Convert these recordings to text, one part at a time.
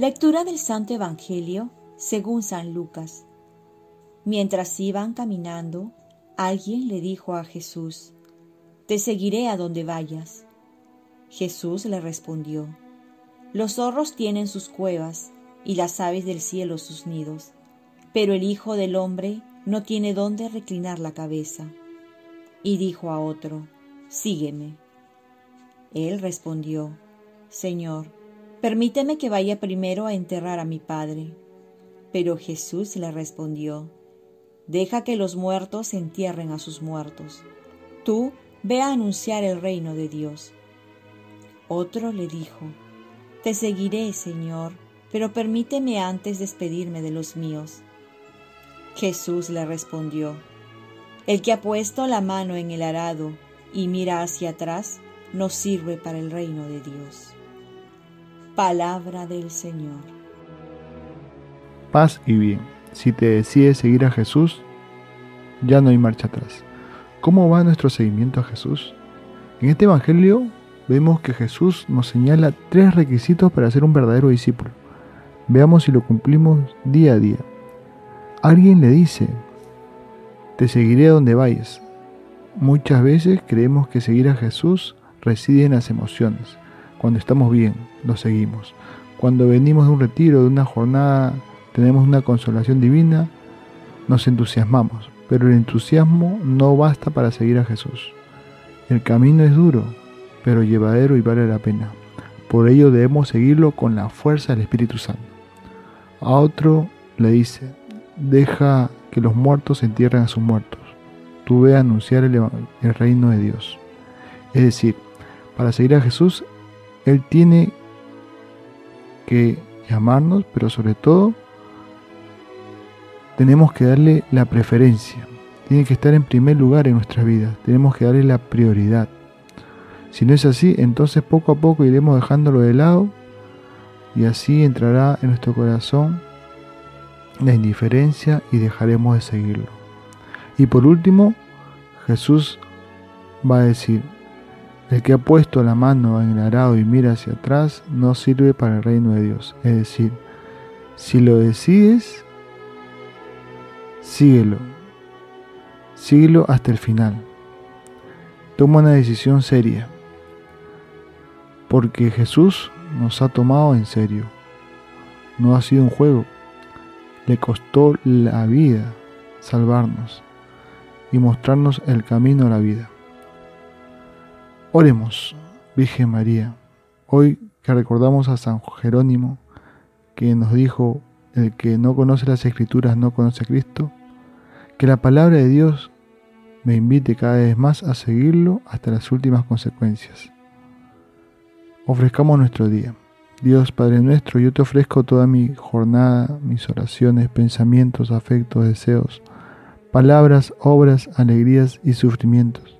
Lectura del Santo Evangelio según San Lucas. Mientras iban caminando, alguien le dijo a Jesús, Te seguiré a donde vayas. Jesús le respondió, Los zorros tienen sus cuevas y las aves del cielo sus nidos, pero el Hijo del Hombre no tiene dónde reclinar la cabeza. Y dijo a otro, Sígueme. Él respondió, Señor, permíteme que vaya primero a enterrar a mi Padre. Pero Jesús le respondió, Deja que los muertos entierren a sus muertos. Tú ve a anunciar el reino de Dios. Otro le dijo, Te seguiré, Señor, pero permíteme antes despedirme de los míos. Jesús le respondió, El que ha puesto la mano en el arado y mira hacia atrás, no sirve para el reino de Dios. Palabra del Señor. Paz y bien. Si te decides seguir a Jesús, ya no hay marcha atrás. ¿Cómo va nuestro seguimiento a Jesús? En este Evangelio vemos que Jesús nos señala tres requisitos para ser un verdadero discípulo. Veamos si lo cumplimos día a día. Alguien le dice, te seguiré donde vayas. Muchas veces creemos que seguir a Jesús reside en las emociones. Cuando estamos bien, lo seguimos. Cuando venimos de un retiro, de una jornada, tenemos una consolación divina, nos entusiasmamos. Pero el entusiasmo no basta para seguir a Jesús. El camino es duro, pero llevadero y vale la pena. Por ello debemos seguirlo con la fuerza del Espíritu Santo. A otro le dice, deja que los muertos entierren a sus muertos. Tú ve a anunciar el, el reino de Dios. Es decir, para seguir a Jesús, Él tiene que llamarnos, pero sobre todo tenemos que darle la preferencia. Tiene que estar en primer lugar en nuestras vidas. Tenemos que darle la prioridad. Si no es así, entonces poco a poco iremos dejándolo de lado y así entrará en nuestro corazón la indiferencia y dejaremos de seguirlo. Y por último, Jesús va a decir, el que ha puesto la mano en el arado y mira hacia atrás no sirve para el reino de Dios. Es decir, si lo decides, síguelo. Síguelo hasta el final. Toma una decisión seria porque Jesús nos ha tomado en serio. No ha sido un juego. Le costó la vida salvarnos y mostrarnos el camino a la vida. Oremos, Virgen María, hoy que recordamos a San Jerónimo, que nos dijo, el que no conoce las escrituras no conoce a Cristo, que la palabra de Dios me invite cada vez más a seguirlo hasta las últimas consecuencias. Ofrezcamos nuestro día. Dios Padre nuestro, yo te ofrezco toda mi jornada, mis oraciones, pensamientos, afectos, deseos, palabras, obras, alegrías y sufrimientos,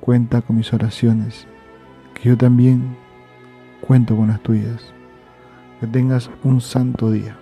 Cuenta con mis oraciones, que yo también cuento con las tuyas. Que tengas un santo día.